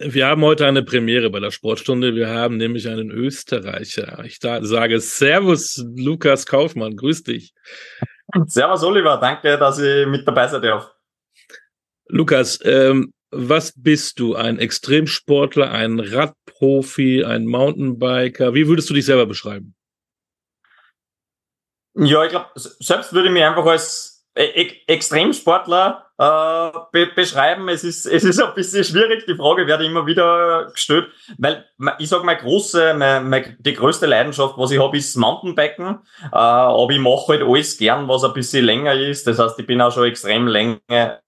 Wir haben heute eine Premiere bei der Sportstunde. Wir haben nämlich einen Österreicher. Ich da, sage Servus, Lukas Kaufmann. Grüß dich. Servus, Oliver. Danke, dass ich mit dabei sein darf. Lukas, ähm, was bist du? Ein Extremsportler, ein Radprofi, ein Mountainbiker? Wie würdest du dich selber beschreiben? Ja, ich glaube, selbst würde ich mich einfach als E-, Extremsportler äh, be beschreiben. Es ist, es ist ein bisschen schwierig. Die Frage werde immer wieder gestellt, weil ich sage, meine große, meine, meine, die größte Leidenschaft, was ich habe, ist Mountainbiken. Äh, aber ich mache halt alles gern, was ein bisschen länger ist. Das heißt, ich bin auch schon extrem lange,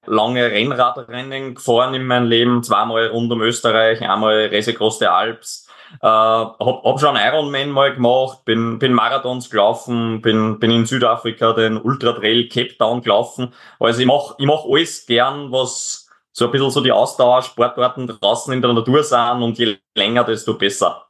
lange Rennradrennen gefahren in meinem Leben. Zweimal rund um Österreich, einmal Race Across Alps. Äh, hab, hab schon Ironman mal gemacht, bin, bin Marathons gelaufen, bin, bin in Südafrika den Ultra Trail Cape Town gelaufen. Also ich mach, ich mach alles gern, was so ein bisschen so die Ausdauersportarten draußen in der Natur sind und je länger, desto besser.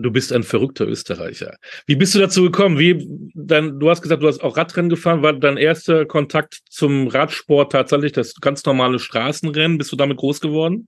Du bist ein verrückter Österreicher. Wie bist du dazu gekommen? Wie dann, du hast gesagt, du hast auch Radrennen gefahren. War dein erster Kontakt zum Radsport tatsächlich das ganz normale Straßenrennen? Bist du damit groß geworden?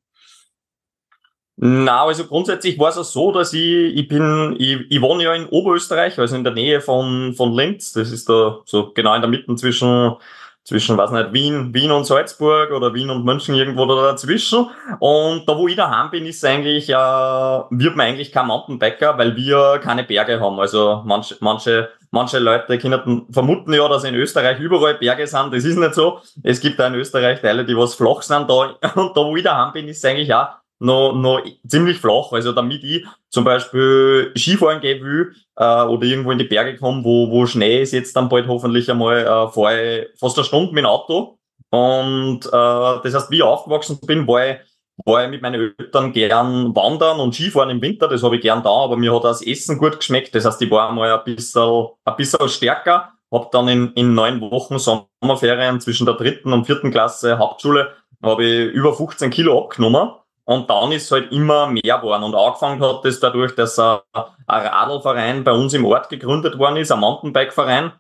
Na, also grundsätzlich war es auch so, dass ich, ich bin, ich, ich wohne ja in Oberösterreich, also in der Nähe von, von Linz. Das ist da so genau in der Mitte zwischen, zwischen, weiß nicht, Wien, Wien und Salzburg oder Wien und München irgendwo da dazwischen. Und da, wo ich daheim bin, ist eigentlich, äh, wird man eigentlich kein Mountainbiker, weil wir keine Berge haben. Also manche, manche, manche Leute können vermuten ja, dass in Österreich überall Berge sind. Das ist nicht so. Es gibt da in Österreich Teile, die was flach sind da. Und da, wo ich daheim bin, ist eigentlich auch noch, noch ziemlich flach. Also damit ich zum Beispiel Skifahren gehen will äh, oder irgendwo in die Berge komme, wo, wo Schnee ist, jetzt dann bald hoffentlich einmal, äh, fahre ich fast eine Stunde mit dem Auto. Und äh, das heißt, wie ich aufgewachsen bin, war ich, war ich mit meinen Eltern gern wandern und Skifahren im Winter, das habe ich gern da, aber mir hat das Essen gut geschmeckt. Das heißt, ich war einmal ein bisschen, ein bisschen stärker, hab dann in, in neun Wochen Sommerferien zwischen der dritten und vierten Klasse Hauptschule habe ich über 15 Kilo abgenommen und dann ist halt immer mehr geworden. Und angefangen hat das dadurch, dass ein Radlverein bei uns im Ort gegründet worden ist, ein Mountainbike-Verein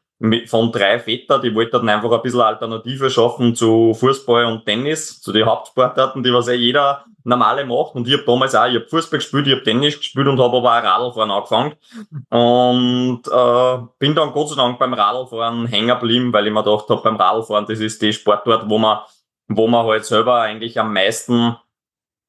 von drei Vätern, die wollten einfach ein bisschen Alternative schaffen zu Fußball und Tennis, zu den Hauptsportarten, die was ja jeder normale macht. Und ich habe damals auch, ich hab Fußball gespielt, ich hab Tennis gespielt und habe aber auch Radlfahren angefangen. Und äh, bin dann Gott sei Dank beim Radlfahren hängen geblieben, weil ich mir gedacht habe, beim Radlfahren, das ist die Sportart, wo man, wo man halt selber eigentlich am meisten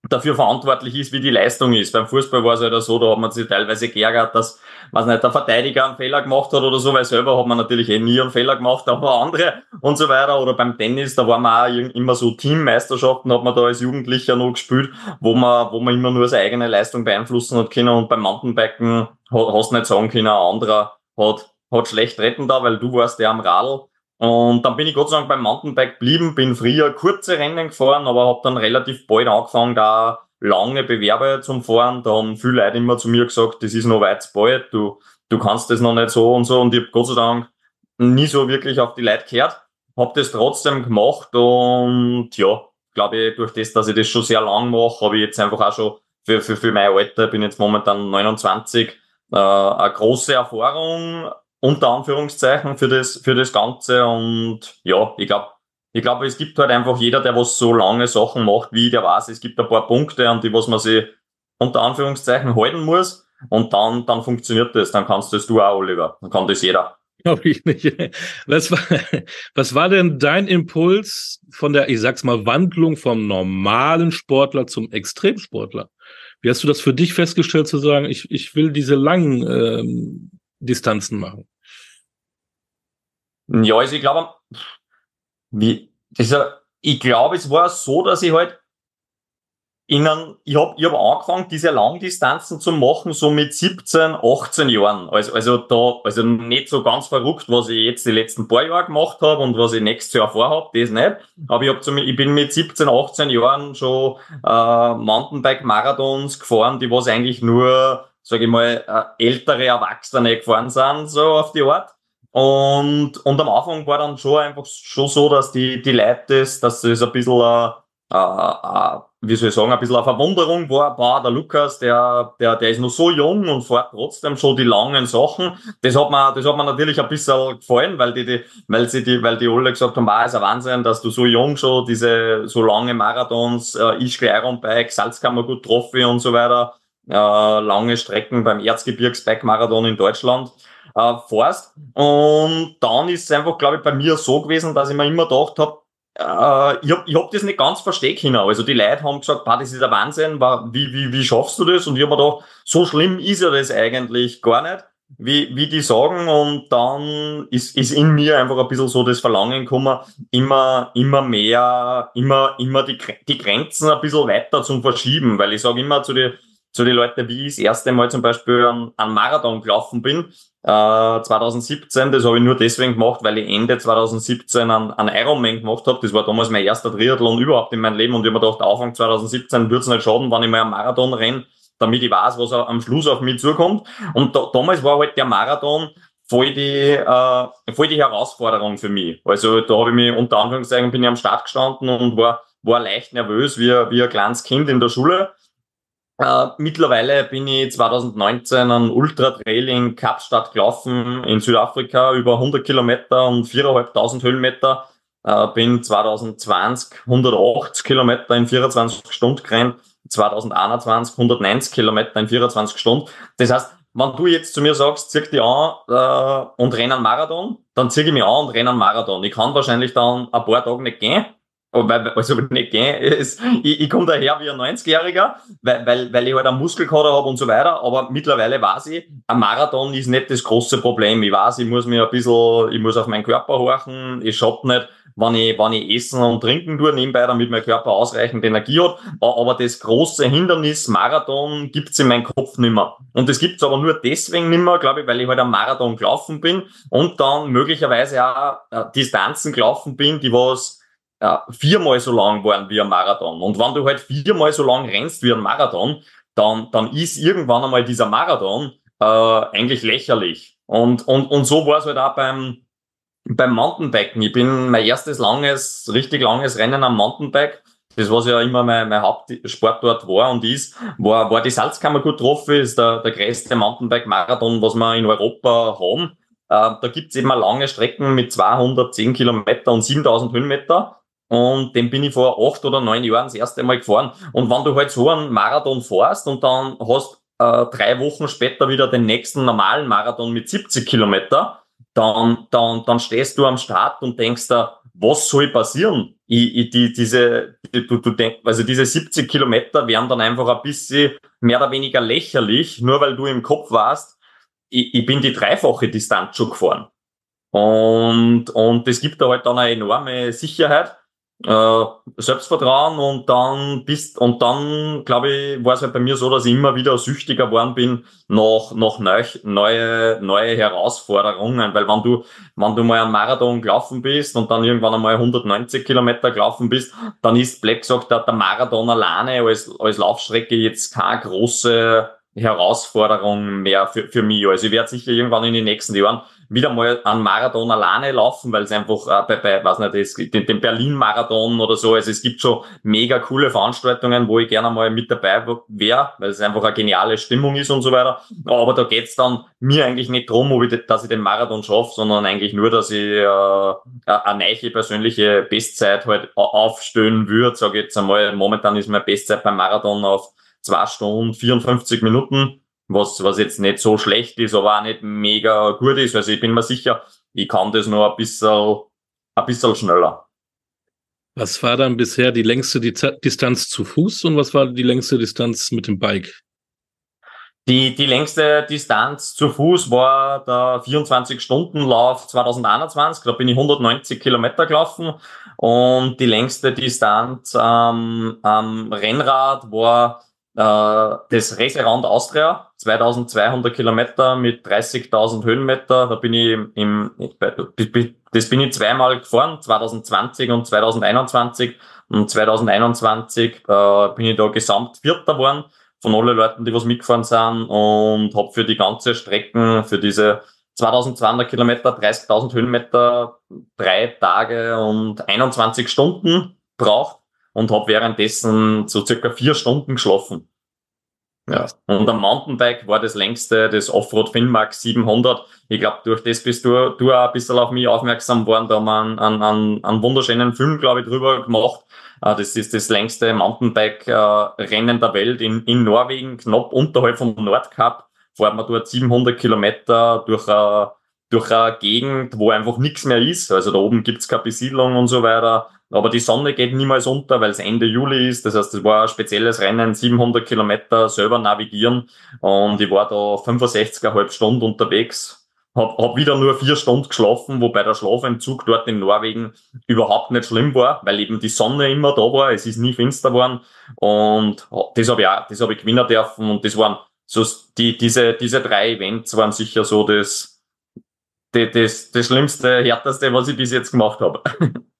dafür verantwortlich ist, wie die Leistung ist. Beim Fußball war es halt so, da hat man sich teilweise geärgert, dass, was nicht, der Verteidiger einen Fehler gemacht hat oder so, weil selber hat man natürlich eh nie einen Fehler gemacht, aber andere und so weiter. Oder beim Tennis, da waren wir auch immer so Teammeisterschaften, hat man da als Jugendlicher noch gespielt, wo man, wo man immer nur seine eigene Leistung beeinflussen hat können und beim Mountainbiken hast du nicht sagen können, ein anderer hat, hat schlecht retten da, weil du warst der am Radl und dann bin ich Gott sei Dank beim Mountainbike geblieben, bin früher kurze Rennen gefahren, aber habe dann relativ bald angefangen, da lange Bewerbe zum Fahren. Da haben viele Leute immer zu mir gesagt, das ist noch weit zu bald, du, du kannst das noch nicht so und so. Und ich habe Gott sei Dank nie so wirklich auf die Leute gehört, habe das trotzdem gemacht und ja, glaube ich, durch das, dass ich das schon sehr lang mache, habe ich jetzt einfach auch schon für, für, für mein Alter, bin jetzt momentan 29, äh, eine große Erfahrung unter Anführungszeichen für das, für das Ganze. Und ja, ich glaube, ich glaube, es gibt halt einfach jeder, der was so lange Sachen macht, wie der weiß, es gibt ein paar Punkte, an die was man sich unter Anführungszeichen halten muss. Und dann, dann funktioniert das. Dann kannst das du auch, Oliver. Dann kann das jeder. Glaube ich nicht. Was war, was war denn dein Impuls von der, ich sag's mal, Wandlung vom normalen Sportler zum Extremsportler? Wie hast du das für dich festgestellt zu sagen, ich, ich will diese langen ähm, Distanzen machen? Ja, also ich glaube, wie, das, ich glaube, es war so, dass ich halt in einem, ich habe ich hab angefangen, diese Langdistanzen zu machen, so mit 17, 18 Jahren. Also, also da, also nicht so ganz verrückt, was ich jetzt die letzten paar Jahre gemacht habe und was ich nächstes Jahr vorhabe, das nicht. Aber ich, hab zum, ich bin mit 17, 18 Jahren schon äh, Mountainbike-Marathons gefahren, die was eigentlich nur, sage ich mal, äh, ältere Erwachsene gefahren sind, so auf die Art. Und, und am Anfang war dann schon einfach schon so, dass die, die Leute das, dass das ein bisschen, äh, äh, wie soll ich sagen, ein bisschen eine Verwunderung war, boah, der Lukas, der, der, der ist noch so jung und fährt trotzdem schon die langen Sachen. Das hat mir, das hat mir natürlich ein bisschen gefallen, weil die, die, weil sie die, weil die alle gesagt haben, boah, ist ein Wahnsinn, dass du so jung schon diese, so lange Marathons, äh, Ischgl Ironbike, Salzkammer gut Trophy und so weiter, äh, lange Strecken beim Erzgebirgsbike-Marathon in Deutschland äh, fährst. Und dann ist es einfach, glaube ich, bei mir so gewesen, dass ich mir immer gedacht habe, äh, ich hab, ich hab das nicht ganz verstehen können. Also die Leute haben gesagt, das ist ein Wahnsinn, wie, wie, wie schaffst du das? Und ich hab mir gedacht, so schlimm ist ja das eigentlich gar nicht, wie, wie die sagen. Und dann ist, ist in mir einfach ein bisschen so das Verlangen gekommen, immer, immer mehr, immer, immer die, die Grenzen ein bisschen weiter zum Verschieben. Weil ich sage immer zu den zu den Leuten, wie ich das erste Mal zum Beispiel an, an Marathon gelaufen bin, äh, 2017, das habe ich nur deswegen gemacht, weil ich Ende 2017 an, an Ironman gemacht habe. Das war damals mein erster Triathlon überhaupt in meinem Leben und ich habe mir gedacht, Anfang 2017 würde es nicht schaden, wenn ich mal einen Marathon renne, damit ich weiß, was am Schluss auf mich zukommt. Und da, damals war halt der Marathon voll die, äh, voll die Herausforderung für mich. Also da habe ich mich unter Anführungszeichen bin ich am Start gestanden und war, war leicht nervös wie, wie ein kleines Kind in der Schule äh, mittlerweile bin ich 2019 an Ultra Trail in Kapstadt gelaufen in Südafrika über 100 Kilometer und 4.500 Höhenmeter. Äh, bin 2020 180 Kilometer in 24 Stunden gerannt, 2021 190 Kilometer in 24 Stunden. Das heißt, wenn du jetzt zu mir sagst, zieh dich an äh, und renn einen Marathon, dann zieh ich mich an und renn einen Marathon. Ich kann wahrscheinlich dann ein paar Tage nicht gehen, weil, also nicht gehen, ist, ich, ich komme daher wie ein 90-Jähriger, weil, weil, weil ich halt einen Muskelkater habe und so weiter, aber mittlerweile weiß ich, ein Marathon ist nicht das große Problem. Ich weiß, ich muss mir ein bisschen, ich muss auf meinen Körper horchen, ich schaut nicht, wenn ich, wenn ich essen und trinken tue nebenbei, damit mein Körper ausreichend Energie hat. Aber das große Hindernis Marathon gibt's in meinem Kopf nimmer. Und das gibt's aber nur deswegen nimmer, glaube ich, weil ich halt am Marathon gelaufen bin und dann möglicherweise auch äh, Distanzen gelaufen bin, die was ja, viermal so lang waren wie ein Marathon. Und wenn du halt viermal so lang rennst wie ein Marathon, dann, dann ist irgendwann einmal dieser Marathon äh, eigentlich lächerlich. Und, und, und so war es halt auch beim, beim Mountainbiken. Ich bin mein erstes langes, richtig langes Rennen am Mountainbike. Das, was ja immer mein, mein Hauptsportort war und ist, war, war die Salzkammergut Trophy, ist der, der größte Mountainbike-Marathon, was wir in Europa haben. Äh, da gibt's eben lange Strecken mit 210 Kilometer und 7000 Höhenmeter. Und den bin ich vor acht oder neun Jahren das erste Mal gefahren. Und wenn du halt so einen Marathon fährst und dann hast äh, drei Wochen später wieder den nächsten normalen Marathon mit 70 Kilometer, dann, dann, dann stehst du am Start und denkst da, was soll passieren? Ich, ich, die, diese, die, du, du denk, also diese 70 Kilometer wären dann einfach ein bisschen mehr oder weniger lächerlich, nur weil du im Kopf warst, ich, ich bin die dreifache Distanz schon gefahren. Und, und das gibt da halt dann eine enorme Sicherheit äh, Selbstvertrauen und dann bist und dann glaube ich war es halt bei mir so, dass ich immer wieder süchtiger geworden bin nach nach neu, neue neue Herausforderungen, weil wenn du wenn du mal einen Marathon gelaufen bist und dann irgendwann einmal 190 Kilometer gelaufen bist, dann ist Black gesagt, der, der Marathon alleine als als Laufstrecke jetzt keine große Herausforderung mehr für, für mich. Also ich werde sicher irgendwann in den nächsten Jahren wieder mal einen Marathon alleine laufen, weil es einfach äh, bei, bei weiß nicht, es, den, den Berlin-Marathon oder so, also es gibt schon mega coole Veranstaltungen, wo ich gerne mal mit dabei wäre, weil es einfach eine geniale Stimmung ist und so weiter. Aber da geht's dann mir eigentlich nicht drum, ob ich, dass ich den Marathon schaffe, sondern eigentlich nur, dass ich äh, eine neue persönliche Bestzeit halt aufstellen würde, sage ich jetzt einmal. Momentan ist meine Bestzeit beim Marathon auf zwei Stunden 54 Minuten was, was jetzt nicht so schlecht ist, aber auch nicht mega gut ist. Also ich bin mir sicher, ich kann das noch ein bisschen, ein bisschen schneller. Was war dann bisher die längste Distanz zu Fuß und was war die längste Distanz mit dem Bike? Die, die längste Distanz zu Fuß war der 24-Stunden-Lauf 2021. Da bin ich 190 Kilometer gelaufen. Und die längste Distanz ähm, am Rennrad war äh, das Reiserand Austria, 2200 Kilometer mit 30.000 Höhenmeter. Da bin ich im, das bin ich zweimal gefahren, 2020 und 2021. Und 2021 äh, bin ich da gesamt Vierter geworden von allen Leuten, die was mitgefahren sind und habe für die ganze Strecken, für diese 2200 Kilometer, 30.000 Höhenmeter, drei Tage und 21 Stunden braucht. Und habe währenddessen so circa vier Stunden geschlafen. Ja. Und am Mountainbike war das längste, das Offroad Finmax 700. Ich glaube, durch das bist du, du auch ein bisschen auf mich aufmerksam worden. Da haben wir einen, einen, einen wunderschönen Film, glaube ich, drüber gemacht. Äh, das ist das längste Mountainbike-Rennen der Welt in, in Norwegen, knapp unterhalb vom Nordkap. Fahren wir dort 700 Kilometer durch eine, durch eine Gegend, wo einfach nichts mehr ist. Also da oben gibt's keine Besiedlung und so weiter. Aber die Sonne geht niemals unter, weil es Ende Juli ist. Das heißt, es war ein spezielles Rennen, 700 Kilometer selber navigieren. Und ich war da 65,5 Stunden unterwegs. Hab, hab wieder nur vier Stunden geschlafen, wobei der Schlafentzug dort in Norwegen überhaupt nicht schlimm war, weil eben die Sonne immer da war, es ist nie finster geworden. Und das habe ich auch, das habe ich gewinnen dürfen. Und das waren so die, diese, diese drei Events waren sicher so das, das, das, das Schlimmste, Härteste, was ich bis jetzt gemacht habe.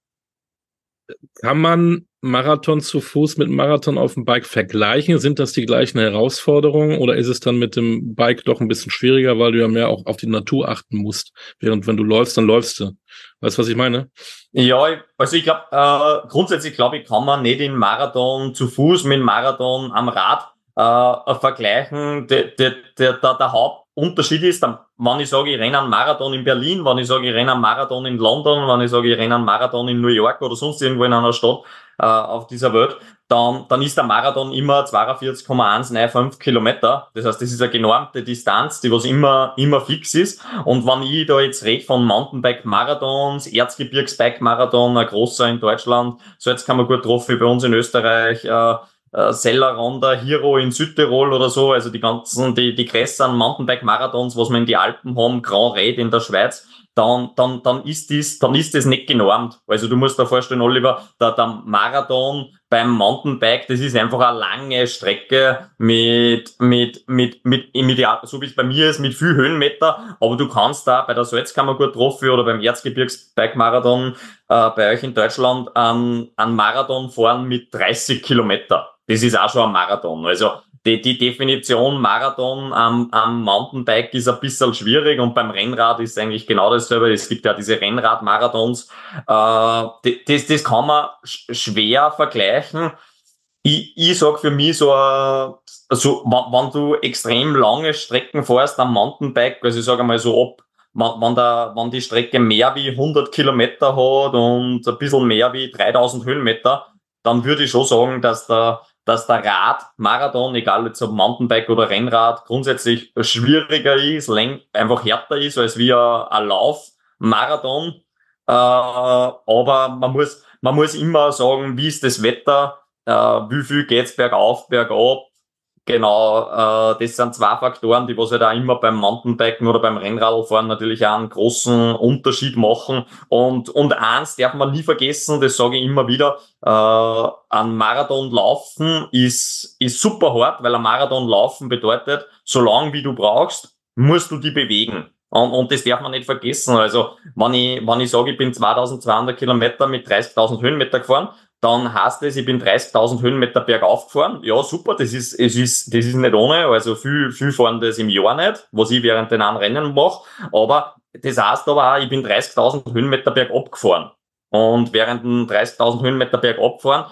Kann man Marathon zu Fuß mit Marathon auf dem Bike vergleichen? Sind das die gleichen Herausforderungen oder ist es dann mit dem Bike doch ein bisschen schwieriger, weil du ja mehr auch auf die Natur achten musst? Während wenn du läufst, dann läufst du. Weißt du, was ich meine? Ja, also ich glaube, äh, grundsätzlich glaube ich, kann man nicht den Marathon zu Fuß mit Marathon am Rad äh, vergleichen. Der, der, der, der, der Hauptunterschied ist, wenn ich sage, ich renne einen Marathon in Berlin, wenn ich sage, ich renne einen Marathon in London, wenn ich sage, ich renne einen Marathon in New York oder sonst irgendwo in einer Stadt äh, auf dieser Welt, dann, dann ist der Marathon immer 42,195 Kilometer. Das heißt, das ist eine genormte Distanz, die was immer, immer fix ist. Und wenn ich da jetzt rede von Mountainbike-Marathons, Erzgebirgsbike-Marathon, ein großer in Deutschland, so jetzt kann man gut drauf wie bei uns in Österreich, äh, äh, Hero in Südtirol oder so, also die ganzen, die, die größeren Mountainbike-Marathons, was wir in die Alpen haben, Grand Raid in der Schweiz, dann, dann, dann ist dies, dann ist das nicht genormt. Also du musst dir vorstellen, Oliver, der, der Marathon beim Mountainbike, das ist einfach eine lange Strecke mit, mit, mit, mit, mit, so wie es bei mir ist, mit viel Höhenmeter, aber du kannst da bei der Salzkammer gut Trophy oder beim Erzgebirgsbike-Marathon äh, bei euch in Deutschland einen, einen Marathon fahren mit 30 Kilometer das ist auch schon ein Marathon. Also die, die Definition Marathon am, am Mountainbike ist ein bisschen schwierig und beim Rennrad ist eigentlich genau dasselbe. Es gibt ja diese Rennrad-Marathons. Äh, das, das kann man schwer vergleichen. Ich, ich sag für mich so, also, wenn, wenn du extrem lange Strecken fährst am Mountainbike, also ich sage mal so ab, wenn, wenn, der, wenn die Strecke mehr wie 100 Kilometer hat und ein bisschen mehr wie 3000 Höhenmeter, dann würde ich schon sagen, dass der, dass der Radmarathon, egal jetzt ob Mountainbike oder Rennrad, grundsätzlich schwieriger ist, einfach härter ist als wie ein Laufmarathon. Äh, aber man muss, man muss immer sagen, wie ist das Wetter, äh, wie viel geht's bergauf, bergab, Genau, äh, das sind zwei Faktoren, die was halt auch immer beim Mountainbiken oder beim Rennradfahren natürlich auch einen großen Unterschied machen. Und, und eins darf man nie vergessen, das sage ich immer wieder, äh, ein Marathon laufen ist, ist super hart, weil ein Marathon laufen bedeutet, so lange wie du brauchst, musst du die bewegen. Und, und das darf man nicht vergessen. Also, wenn ich, wenn ich sage, ich bin 2200 Kilometer mit 30.000 Höhenmeter gefahren, dann heißt es, ich bin 30.000 Höhenmeter bergauf gefahren. Ja, super, das ist, es ist, das ist nicht ohne. Also viel, viel fahren das im Jahr nicht, was ich während den einen Rennen mache. Aber das heißt aber auch, ich bin 30.000 Höhenmeter bergab gefahren. Und während den 30.000 Höhenmeter bergab fahren,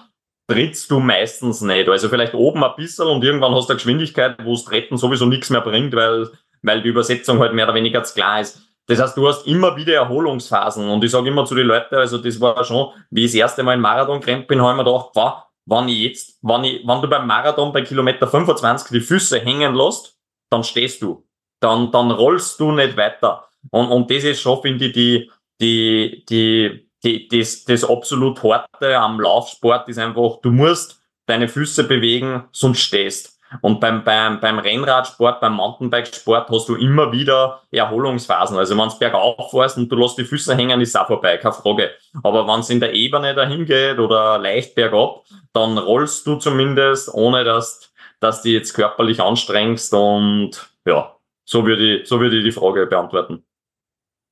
trittst du meistens nicht. Also vielleicht oben ein bisschen und irgendwann hast du eine Geschwindigkeit, wo es Treten sowieso nichts mehr bringt, weil, weil die Übersetzung halt mehr oder weniger klar ist. Das heißt, du hast immer wieder Erholungsphasen. Und ich sage immer zu den Leuten, also das war schon, wie ich das erste Mal in Marathon gerannt bin, habe ich mir gedacht, wow, wenn ich jetzt, wenn, ich, wenn du beim Marathon bei Kilometer 25 die Füße hängen lässt, dann stehst du. Dann, dann rollst du nicht weiter. Und, und das ist schon, finde ich, die, die, die, die, das, das absolut Harte am Laufsport ist einfach, du musst deine Füße bewegen, sonst stehst. Und beim, beim, beim Rennradsport, beim Mountainbikesport hast du immer wieder Erholungsphasen. Also wenn es bergauf fährst und du lässt die Füße hängen, ist auch vorbei, keine Frage. Aber wenn es in der Ebene dahin geht oder leicht bergab, dann rollst du zumindest, ohne dass, dass du jetzt körperlich anstrengst und ja, so würde ich, so würde ich die Frage beantworten.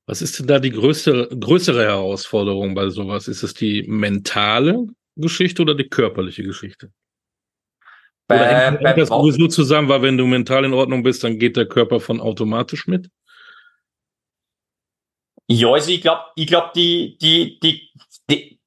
Was ist denn da die größte, größere Herausforderung bei sowas? Ist es die mentale Geschichte oder die körperliche Geschichte? Oder hängt, hängt das sowieso zusammen, weil wenn du mental in Ordnung bist, dann geht der Körper von automatisch mit? Ja, also ich glaube, ich glaube, die, die, die, die,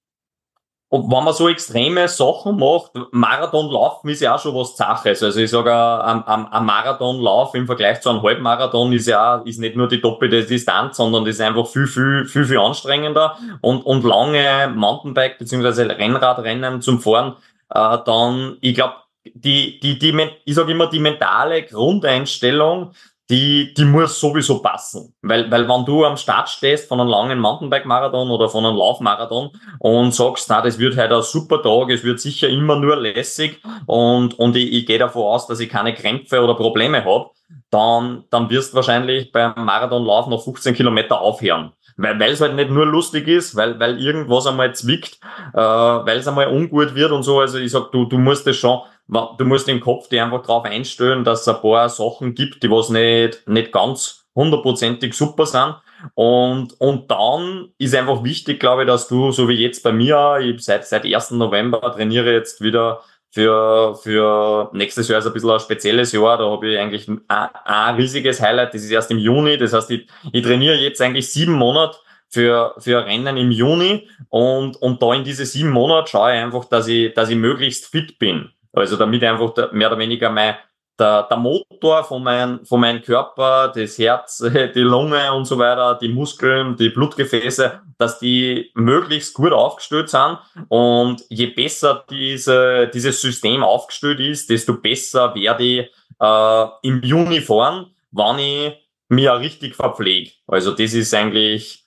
und wenn man so extreme Sachen macht, Marathonlaufen ist ja auch schon was Saches. Also ich sage, ein, ein, ein Marathonlauf im Vergleich zu einem Halbmarathon ist ja ist nicht nur die doppelte Distanz, sondern das ist einfach viel, viel, viel, viel anstrengender. Und, und lange Mountainbike- bzw. Rennradrennen zum Fahren, äh, dann, ich glaube, die, die, die, ich sage immer, die mentale Grundeinstellung, die, die muss sowieso passen. Weil, weil wenn du am Start stehst von einem langen Mountainbike-Marathon oder von einem Laufmarathon und sagst, na, das wird heute ein super Tag, es wird sicher immer nur lässig und, und ich, ich gehe davon aus, dass ich keine Krämpfe oder Probleme habe, dann, dann wirst du wahrscheinlich beim Marathonlauf nach 15 Kilometer aufhören. Weil weil es halt nicht nur lustig ist, weil, weil irgendwas einmal zwickt, äh, weil es einmal ungut wird und so. Also ich sag, du, du musst das schon du musst im Kopf dir einfach drauf einstellen, dass es ein paar Sachen gibt, die was nicht, nicht ganz hundertprozentig super sind. Und, und dann ist einfach wichtig, glaube ich, dass du, so wie jetzt bei mir, ich seit, seit 1. November trainiere jetzt wieder für, für nächstes Jahr ist ein bisschen ein spezielles Jahr. Da habe ich eigentlich ein, ein riesiges Highlight. Das ist erst im Juni. Das heißt, ich, ich trainiere jetzt eigentlich sieben Monate für, für Rennen im Juni. Und, und da in diese sieben Monate schaue ich einfach, dass ich, dass ich möglichst fit bin. Also damit einfach mehr oder weniger mein, der, der Motor von, mein, von meinem Körper, das Herz, die Lunge und so weiter, die Muskeln, die Blutgefäße, dass die möglichst gut aufgestellt sind. Und je besser diese, dieses System aufgestellt ist, desto besser werde ich äh, im fahren, wann ich mich auch richtig verpflege. Also das ist eigentlich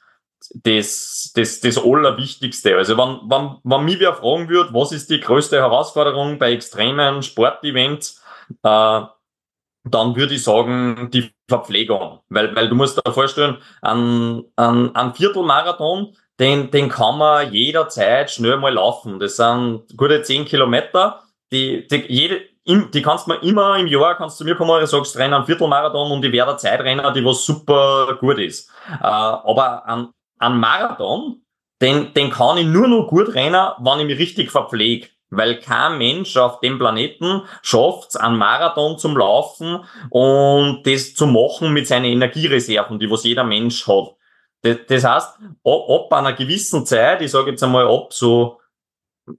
das, das, das Allerwichtigste. Also wenn, wenn, wenn mich wer fragen würde, was ist die größte Herausforderung bei extremen Sportevents, äh, dann würde ich sagen, die Verpflegung. Weil, weil du musst dir vorstellen, ein, ein, ein Viertelmarathon, den, den kann man jederzeit schnell mal laufen. Das sind gute zehn Kilometer. Die, die, jede, die kannst man immer im Jahr, kannst du mir kommen und sagst, renn einen Viertelmarathon und ich werde Zeitrenner, die was super gut ist. Äh, aber an, ein Marathon, den, den kann ich nur noch gut rennen, wenn ich mich richtig verpflege. Weil kein Mensch auf dem Planeten schafft es, einen Marathon zum Laufen und das zu machen mit seinen Energiereserven, die was jeder Mensch hat. Das, heißt, ab, einer gewissen Zeit, ich sage jetzt einmal ab so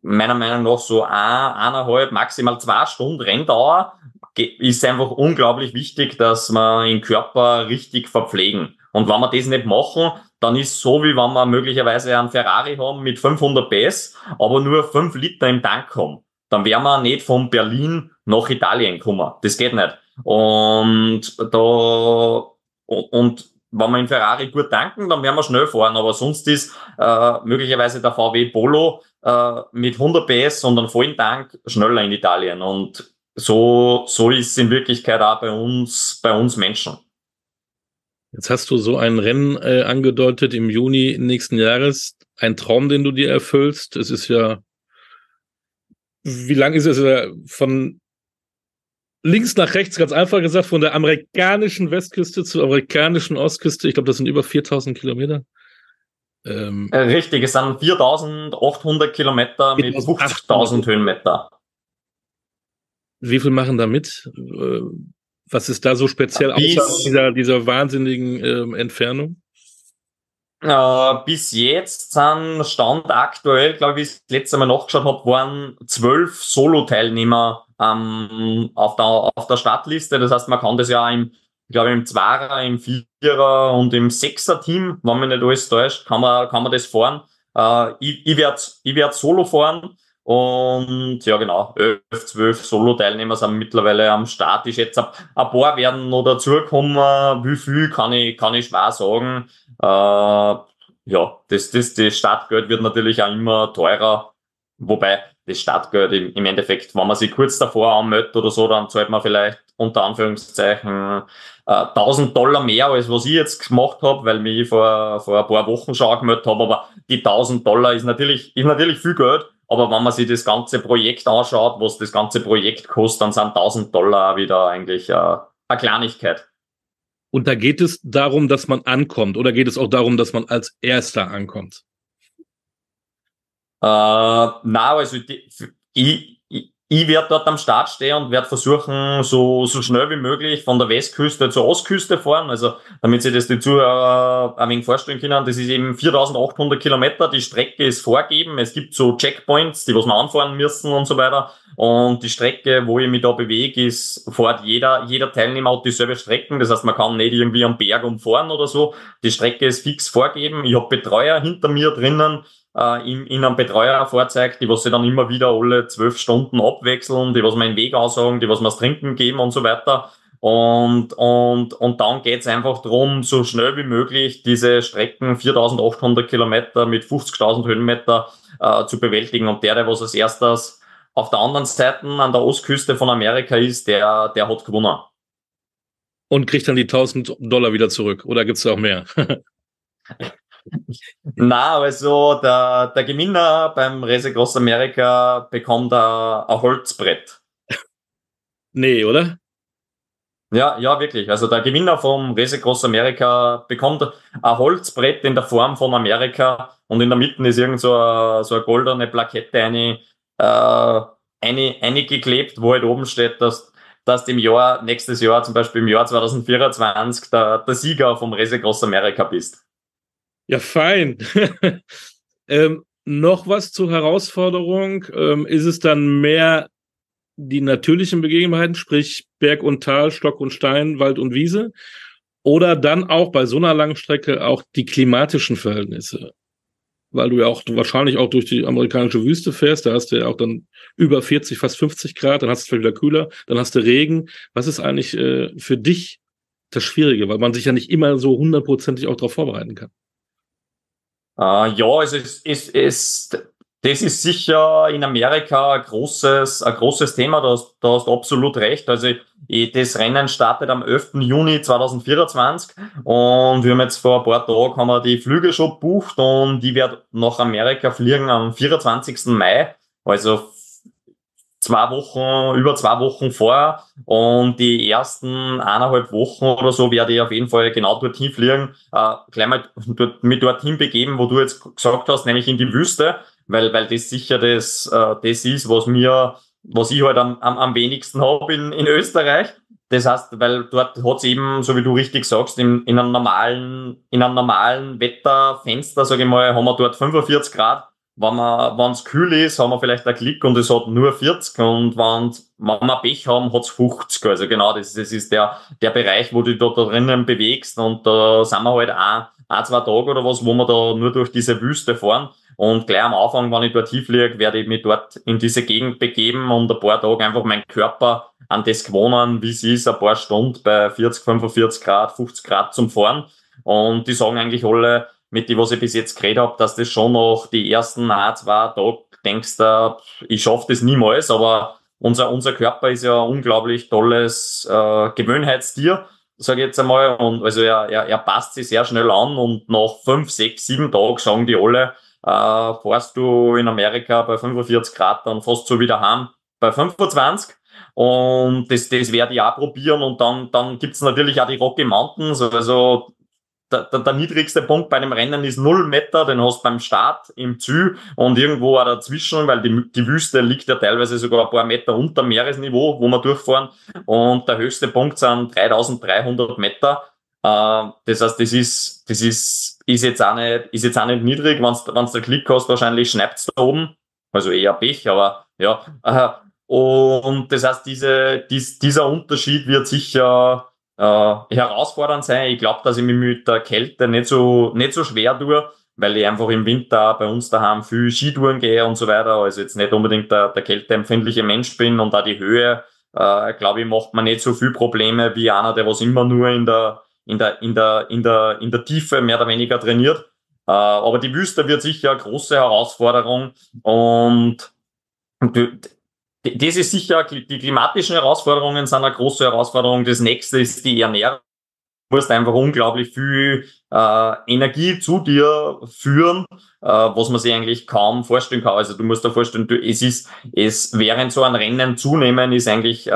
meiner Meinung nach so ein, eineinhalb, maximal zwei Stunden Renndauer, ist einfach unglaublich wichtig, dass man den Körper richtig verpflegen. Und wenn wir das nicht machen, dann ist so, wie wenn wir möglicherweise einen Ferrari haben mit 500 PS, aber nur 5 Liter im Tank haben. Dann wären wir nicht von Berlin nach Italien kommen. Das geht nicht. Und da, und wenn wir in Ferrari gut tanken, dann werden wir schnell fahren. Aber sonst ist äh, möglicherweise der VW Polo äh, mit 100 PS und einem vollen Tank schneller in Italien. Und so, so ist es in Wirklichkeit auch bei uns, bei uns Menschen. Jetzt hast du so ein Rennen äh, angedeutet im Juni nächsten Jahres. Ein Traum, den du dir erfüllst. Es ist ja, wie lang ist es äh, von links nach rechts, ganz einfach gesagt, von der amerikanischen Westküste zur amerikanischen Ostküste. Ich glaube, das sind über 4000 Kilometer. Ähm, äh, Richtig, es sind 4800 Kilometer mit 50.000 Höhenmeter. Wie viel machen da mit? Was ist da so speziell bis, außer dieser, dieser wahnsinnigen ähm, Entfernung? Äh, bis jetzt sind Stand aktuell, glaube ich, wie ich das letzte Mal nachgeschaut habe, waren zwölf Solo-Teilnehmer ähm, auf, der, auf der Startliste. Das heißt, man kann das ja im, ich glaube, im Zwarer, im Vierer und im Sechser-Team, wenn man nicht alles täuscht, kann man, kann man das fahren. Äh, ich ich werde ich werd Solo fahren. Und ja, genau, 11, 12 Solo-Teilnehmer sind mittlerweile am Start. Ich schätze, ein paar werden noch dazukommen. Wie viel kann ich, kann ich schwer sagen. Äh, ja, das, das, das Startgeld wird natürlich auch immer teurer. Wobei das Startgeld im, im Endeffekt, wenn man sich kurz davor anmeldet oder so, dann zahlt man vielleicht unter Anführungszeichen äh, 1000 Dollar mehr, als was ich jetzt gemacht habe, weil mich vor, vor ein paar Wochen schon angemeldet habe. Aber die 1000 Dollar ist natürlich, ist natürlich viel Geld. Aber wenn man sich das ganze Projekt anschaut, was das ganze Projekt kostet, dann sind 1000 Dollar wieder eigentlich äh, eine Kleinigkeit. Und da geht es darum, dass man ankommt, oder geht es auch darum, dass man als Erster ankommt? Äh, na, also die, ich, ich, werde dort am Start stehen und werde versuchen, so, so schnell wie möglich von der Westküste zur Ostküste fahren. Also, damit Sie das die Zuhörer ein wenig vorstellen können, das ist eben 4800 Kilometer. Die Strecke ist vorgeben. Es gibt so Checkpoints, die was man anfahren müssen und so weiter. Und die Strecke, wo ich mich da bewege, ist, fährt jeder, jeder Teilnehmer hat dieselbe Strecken. Das heißt, man kann nicht irgendwie am Berg umfahren oder so. Die Strecke ist fix vorgeben. Ich habe Betreuer hinter mir drinnen, äh, in, in einem Betreuerfahrzeug, die was sie dann immer wieder alle zwölf Stunden abwechseln, die was mir den Weg aussagen, die was mir das Trinken geben und so weiter. Und, und, und dann geht's einfach drum, so schnell wie möglich diese Strecken 4800 Kilometer mit 50.000 Höhenmeter äh, zu bewältigen. Und der, der was als erstes auf der anderen Seite an der Ostküste von Amerika ist, der, der hat gewonnen. Und kriegt dann die 1000 Dollar wieder zurück. Oder gibt's da auch mehr? Na, also der, der Gewinner beim Race Cross America bekommt ein, ein Holzbrett. Nee, oder? Ja, ja, wirklich. Also der Gewinner vom Race Cross America bekommt ein Holzbrett in der Form von Amerika und in der Mitte ist irgend so eine, so eine goldene Plakette eine, äh, eine, eine geklebt, wo halt oben steht, dass dass du im Jahr, nächstes Jahr, zum Beispiel im Jahr 2024, der, der Sieger vom Race Cross America bist. Ja, fein. ähm, noch was zur Herausforderung. Ähm, ist es dann mehr die natürlichen Begebenheiten, sprich Berg und Tal, Stock und Stein, Wald und Wiese? Oder dann auch bei so einer langen Strecke auch die klimatischen Verhältnisse? Weil du ja auch wahrscheinlich auch durch die amerikanische Wüste fährst, da hast du ja auch dann über 40, fast 50 Grad, dann hast du es vielleicht wieder kühler, dann hast du Regen. Was ist eigentlich äh, für dich das Schwierige? Weil man sich ja nicht immer so hundertprozentig auch darauf vorbereiten kann. Äh, ja, es, es, es, das ist sicher in Amerika ein großes, ein großes Thema, da hast, da hast absolut recht. Also ich, das Rennen startet am 11. Juni 2024 und wir haben jetzt vor ein paar Tagen haben wir die Flüge schon gebucht und die werden nach Amerika fliegen am 24. Mai. Also zwei Wochen, über zwei Wochen vorher und die ersten eineinhalb Wochen oder so werde ich auf jeden Fall genau dorthin fliegen, äh, gleich mal dort, mit dorthin begeben, wo du jetzt gesagt hast, nämlich in die Wüste, weil, weil das sicher das, äh, das ist, was mir, was ich halt am, am, wenigsten habe in, in Österreich. Das heißt, weil dort hat's eben, so wie du richtig sagst, in, in einem normalen, in einem normalen Wetterfenster, sage ich mal, haben wir dort 45 Grad wenn es kühl ist, haben wir vielleicht einen Klick und es hat nur 40 und wenn, wenn wir Pech haben, hat's 50. Also genau, das, das ist der, der Bereich, wo du da, da drinnen bewegst und da sind wir halt auch ein, zwei Tage oder was, wo wir da nur durch diese Wüste fahren. Und gleich am Anfang, wenn ich dort hinfliege, werde ich mich dort in diese Gegend begeben und ein paar Tage einfach meinen Körper an das gewohnen, wie es ist, ein paar Stunden bei 40, 45 Grad, 50 Grad zum Fahren. Und die sagen eigentlich alle, mit dem, was ich bis jetzt geredet habe, dass das schon noch die ersten ein, zwei Tage denkst, du, ich schaffe das niemals, aber unser, unser Körper ist ja ein unglaublich tolles äh, Gewöhnheitstier, sage ich jetzt einmal. Und also er, er, er passt sich sehr schnell an und nach fünf, sechs, sieben Tagen sagen die alle, äh, fährst du in Amerika bei 45 Grad dann fast so wieder heim bei 25. Und das, das werde ich auch probieren. Und dann, dann gibt's natürlich auch die Rocky Mountains. Also der, der, der niedrigste Punkt bei dem Rennen ist null Meter, den hast du beim Start im Zü und irgendwo auch dazwischen, weil die, die Wüste liegt ja teilweise sogar ein paar Meter unter Meeresniveau, wo wir durchfahren und der höchste Punkt sind 3300 Meter. Äh, das heißt, das ist, das ist, ist jetzt auch nicht, ist jetzt auch nicht niedrig, wenn du der Klick hast, wahrscheinlich schneit's da oben. Also eher Pech, aber ja. Und das heißt, diese, dies, dieser Unterschied wird sicher äh, herausfordernd sein. Ich glaube, dass ich mich mit der Kälte nicht so, nicht so schwer tue, weil ich einfach im Winter bei uns daheim viel Skitouren gehe und so weiter. Also jetzt nicht unbedingt der, der kälteempfindliche Mensch bin und da die Höhe, äh, glaube ich, macht man nicht so viel Probleme wie einer, der was immer nur in der, in der, in der, in der, in der Tiefe mehr oder weniger trainiert. Äh, aber die Wüste wird sicher eine große Herausforderung und das ist sicher, die klimatischen Herausforderungen sind eine große Herausforderung. Das nächste ist die Ernährung. Du musst einfach unglaublich viel Energie zu dir führen, äh, was man sich eigentlich kaum vorstellen kann. Also du musst dir vorstellen, du, es ist, es während so ein Rennen zunehmen ist eigentlich äh,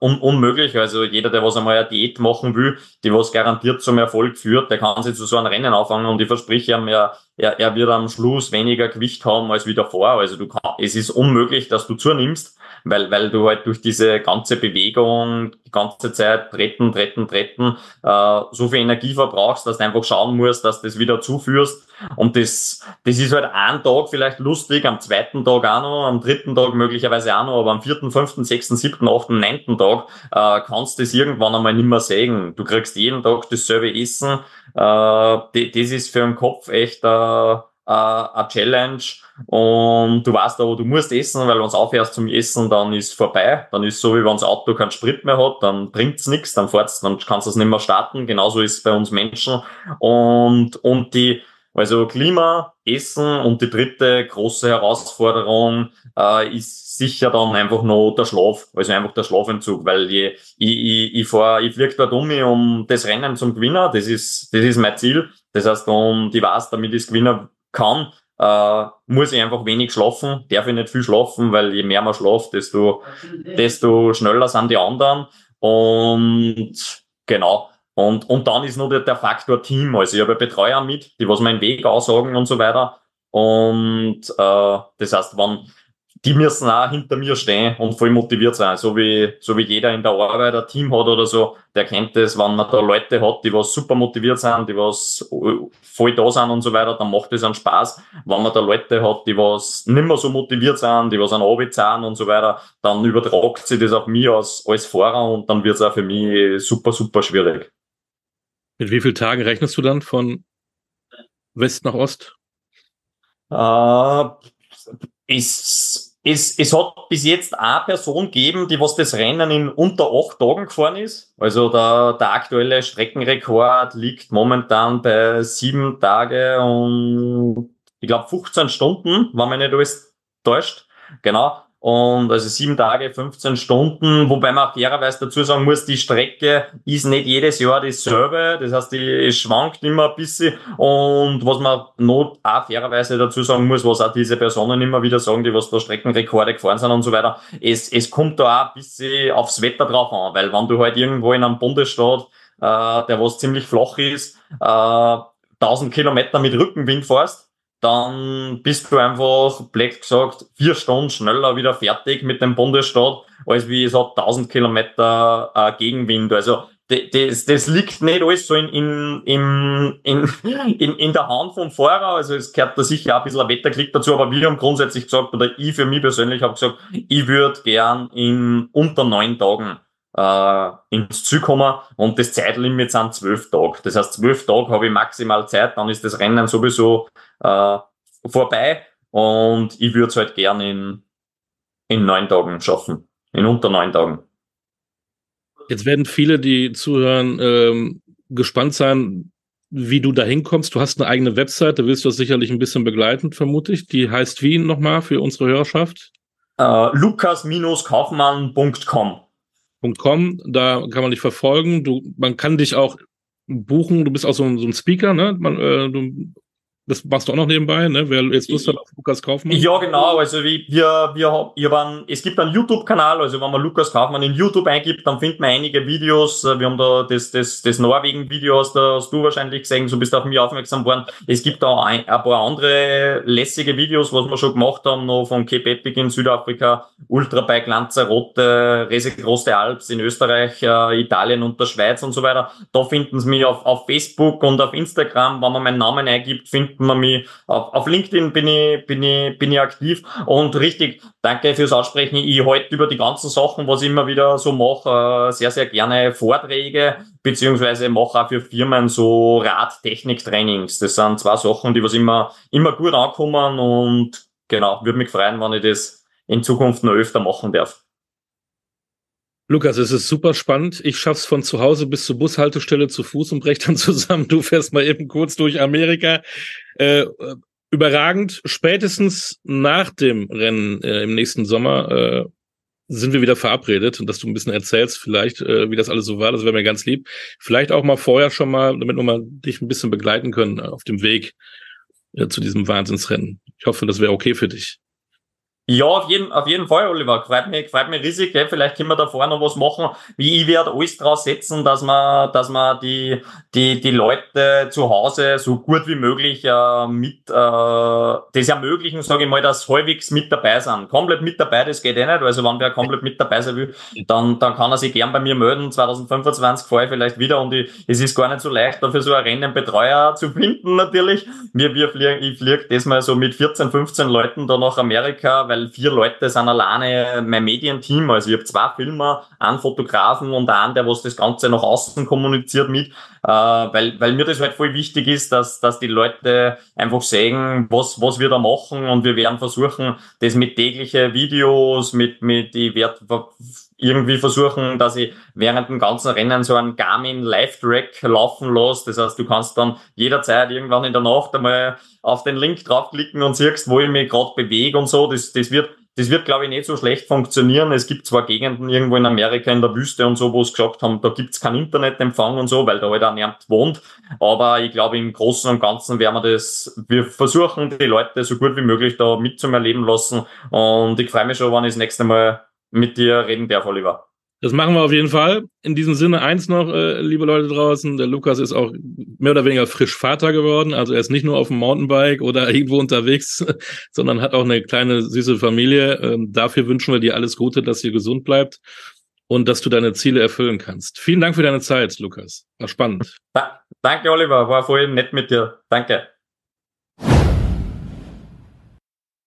un unmöglich. Also jeder, der was einmal eine Diät machen will, die was garantiert zum Erfolg führt, der kann sich zu so einem Rennen anfangen und ich verspreche ihm, er, er, er wird am Schluss weniger Gewicht haben als wie davor. Also du kann, es ist unmöglich, dass du zunimmst. weil, weil du halt durch diese ganze Bewegung die ganze Zeit treten, treten, treten, äh, so viel Energie verbrauchst, dass du einfach schauen musst, dass du das wieder zuführst. Und das, das ist halt ein Tag vielleicht lustig, am zweiten Tag auch noch, am dritten Tag möglicherweise auch noch, aber am vierten, fünften, sechsten, siebten, achten, neunten Tag äh, kannst du das irgendwann einmal nicht mehr sehen. Du kriegst jeden Tag dasselbe Essen. Äh, das ist für den Kopf echt äh, äh, eine Challenge und du weißt aber, du musst essen, weil wenn du aufhörst zum Essen, dann ist vorbei. Dann ist so, wie wenn das Auto keinen Sprit mehr hat, dann bringt's nichts, dann fahrt's, dann kannst du es nicht mehr starten. Genauso ist es bei uns Menschen. Und, und die, also Klima, Essen und die dritte große Herausforderung äh, ist sicher dann einfach noch der Schlaf, also einfach der Schlafentzug, weil je, ich, ich, ich fahr, ich fliege dort um, um das Rennen zum Gewinner, das ist, das ist mein Ziel. Das heißt, und ich weiß, damit ich es gewinnen kann, äh, muss ich einfach wenig schlafen, darf ich nicht viel schlafen, weil je mehr man schlaft, desto, desto schneller sind die anderen. Und genau. Und, und dann ist noch der, der Faktor Team. Also ich habe Betreuer mit, die was meinen Weg aussagen und so weiter. Und äh, das heißt, wenn, die müssen auch hinter mir stehen und voll motiviert sein. So wie, so wie jeder in der Arbeit ein Team hat oder so, der kennt das, wenn man da Leute hat, die was super motiviert sind, die was voll da sind und so weiter, dann macht das einen Spaß. Wenn man da Leute hat, die was nicht mehr so motiviert sind, die was an Arbeit sind und so weiter, dann übertragt sich das auf mich als, als Fahrer und dann wird es auch für mich super, super schwierig. Mit wie vielen Tagen rechnest du dann von West nach Ost? Äh, ist es, es hat bis jetzt eine Person gegeben, die was das Rennen in unter acht Tagen gefahren ist. Also der, der aktuelle Streckenrekord liegt momentan bei sieben Tage und ich glaube 15 Stunden, wenn man nicht alles täuscht. Genau. Und also sieben Tage, 15 Stunden, wobei man fairerweise dazu sagen muss, die Strecke ist nicht jedes Jahr dasselbe. Das heißt, die schwankt immer ein bisschen. Und was man noch auch fairerweise dazu sagen muss, was auch diese Personen immer wieder sagen, die was da Streckenrekorde gefahren sind und so weiter, es, es kommt da auch ein bisschen aufs Wetter drauf an. Weil wenn du halt irgendwo in einem Bundesstaat, äh, der was ziemlich flach ist, äh, 1000 Kilometer mit Rückenwind fährst, dann bist du einfach, blöd gesagt, vier Stunden schneller wieder fertig mit dem Bundesstaat, als wie hat 1000 Kilometer äh, Gegenwind. Also das, das liegt nicht alles so in, in, in, in, in der Hand vom Fahrer. Also es gehört da sicher auch ein bisschen ein Wetterklick dazu, aber wir haben grundsätzlich gesagt, oder ich für mich persönlich habe gesagt, ich würde gern in unter neun Tagen äh, ins Ziel kommen und das Zeitlimit sind zwölf Tage. Das heißt, zwölf Tage habe ich maximal Zeit, dann ist das Rennen sowieso äh, vorbei und ich würde es halt gern in, in neun Tagen schaffen, in unter neun Tagen. Jetzt werden viele, die zuhören, ähm, gespannt sein, wie du da hinkommst. Du hast eine eigene Website, da willst du das sicherlich ein bisschen begleiten, vermute ich. Die heißt wie nochmal für unsere Hörerschaft? Uh, Lukas-kaufmann.com. .com, da kann man dich verfolgen. Du, man kann dich auch buchen. Du bist auch so, so ein Speaker, ne? Man, äh, du das machst du auch noch nebenbei, ne? Wer jetzt Lust hat auf Lukas Kaufmann? Ja, genau. Also wie wir, wir, wir waren, es gibt einen YouTube-Kanal, also wenn man Lukas Kaufmann in YouTube eingibt, dann findet man einige Videos. Wir haben da das, das, das Norwegen-Video hast, hast du wahrscheinlich gesehen, so bist du auf mich aufmerksam geworden. Es gibt da ein, ein paar andere lässige Videos, was wir schon gemacht haben, noch von Cape Epic in Südafrika, Ultrabike Lanzarote, Rese Große Alps in Österreich, äh, Italien und der Schweiz und so weiter. Da finden sie mich auf, auf Facebook und auf Instagram, wenn man meinen Namen eingibt, findet findet man mich. Auf, auf LinkedIn bin ich, bin ich, bin ich aktiv. Und richtig, danke fürs Aussprechen. Ich halte über die ganzen Sachen, was ich immer wieder so mache, äh, sehr, sehr gerne Vorträge, beziehungsweise mache auch für Firmen so Radtechnik-Trainings. Das sind zwei Sachen, die was immer, immer gut ankommen und genau, würde mich freuen, wenn ich das in Zukunft noch öfter machen darf. Lukas, es ist super spannend. Ich schaff's von zu Hause bis zur Bushaltestelle zu Fuß und brech dann zusammen. Du fährst mal eben kurz durch Amerika. Äh, überragend. Spätestens nach dem Rennen äh, im nächsten Sommer äh, sind wir wieder verabredet und dass du ein bisschen erzählst, vielleicht, äh, wie das alles so war. Das wäre mir ganz lieb. Vielleicht auch mal vorher schon mal, damit wir mal dich ein bisschen begleiten können auf dem Weg äh, zu diesem Wahnsinnsrennen. Ich hoffe, das wäre okay für dich. Ja, auf jeden, auf jeden Fall, Oliver. Freut mich, freut mich riesig. Gell? Vielleicht können wir da vorne noch was machen. Wie ich werde alles draus setzen, dass man, dass man die, die, die Leute zu Hause so gut wie möglich äh, mit, äh, das ermöglichen, sage ich mal, dass halbwegs mit dabei sind. Komplett mit dabei, das geht eh nicht. Also wenn wer komplett mit dabei sein will, dann, dann kann er sich gern bei mir melden. 2025 fahre ich vielleicht wieder und ich, es ist gar nicht so leicht, dafür so einen Rennenbetreuer zu finden, natürlich. Wir, wir fliegen, ich fliege das mal so mit 14, 15 Leuten da nach Amerika, weil vier Leute sind alleine mein Medienteam. Also ich habe zwei Filmer, einen Fotografen und einen, der was das Ganze nach außen kommuniziert mit, äh, weil, weil mir das halt voll wichtig ist, dass, dass die Leute einfach sehen, was, was wir da machen und wir werden versuchen, das mit täglichen Videos, mit, mit, ich werde irgendwie versuchen, dass ich während dem ganzen Rennen so einen Garmin Live-Track laufen lasse. Das heißt, du kannst dann jederzeit irgendwann in der Nacht einmal auf den Link draufklicken und siehst, wo ich mich gerade bewege und so. Das, das wird, das wird, glaube ich, nicht so schlecht funktionieren. Es gibt zwar Gegenden irgendwo in Amerika in der Wüste und so, wo es gesagt haben, da gibt's keinen Internetempfang und so, weil da halt auch niemand wohnt. Aber ich glaube, im Großen und Ganzen werden wir das, wir versuchen, die Leute so gut wie möglich da mitzumerleben lassen. Und ich freue mich schon, wenn ich das nächste Mal mit dir reden darf, Oliver. Das machen wir auf jeden Fall. In diesem Sinne eins noch, äh, liebe Leute draußen, der Lukas ist auch mehr oder weniger frisch Vater geworden. Also er ist nicht nur auf dem Mountainbike oder irgendwo unterwegs, sondern hat auch eine kleine süße Familie. Ähm, dafür wünschen wir dir alles Gute, dass ihr gesund bleibt und dass du deine Ziele erfüllen kannst. Vielen Dank für deine Zeit, Lukas. War spannend. Da, danke, Oliver. War vorhin nett mit dir. Danke.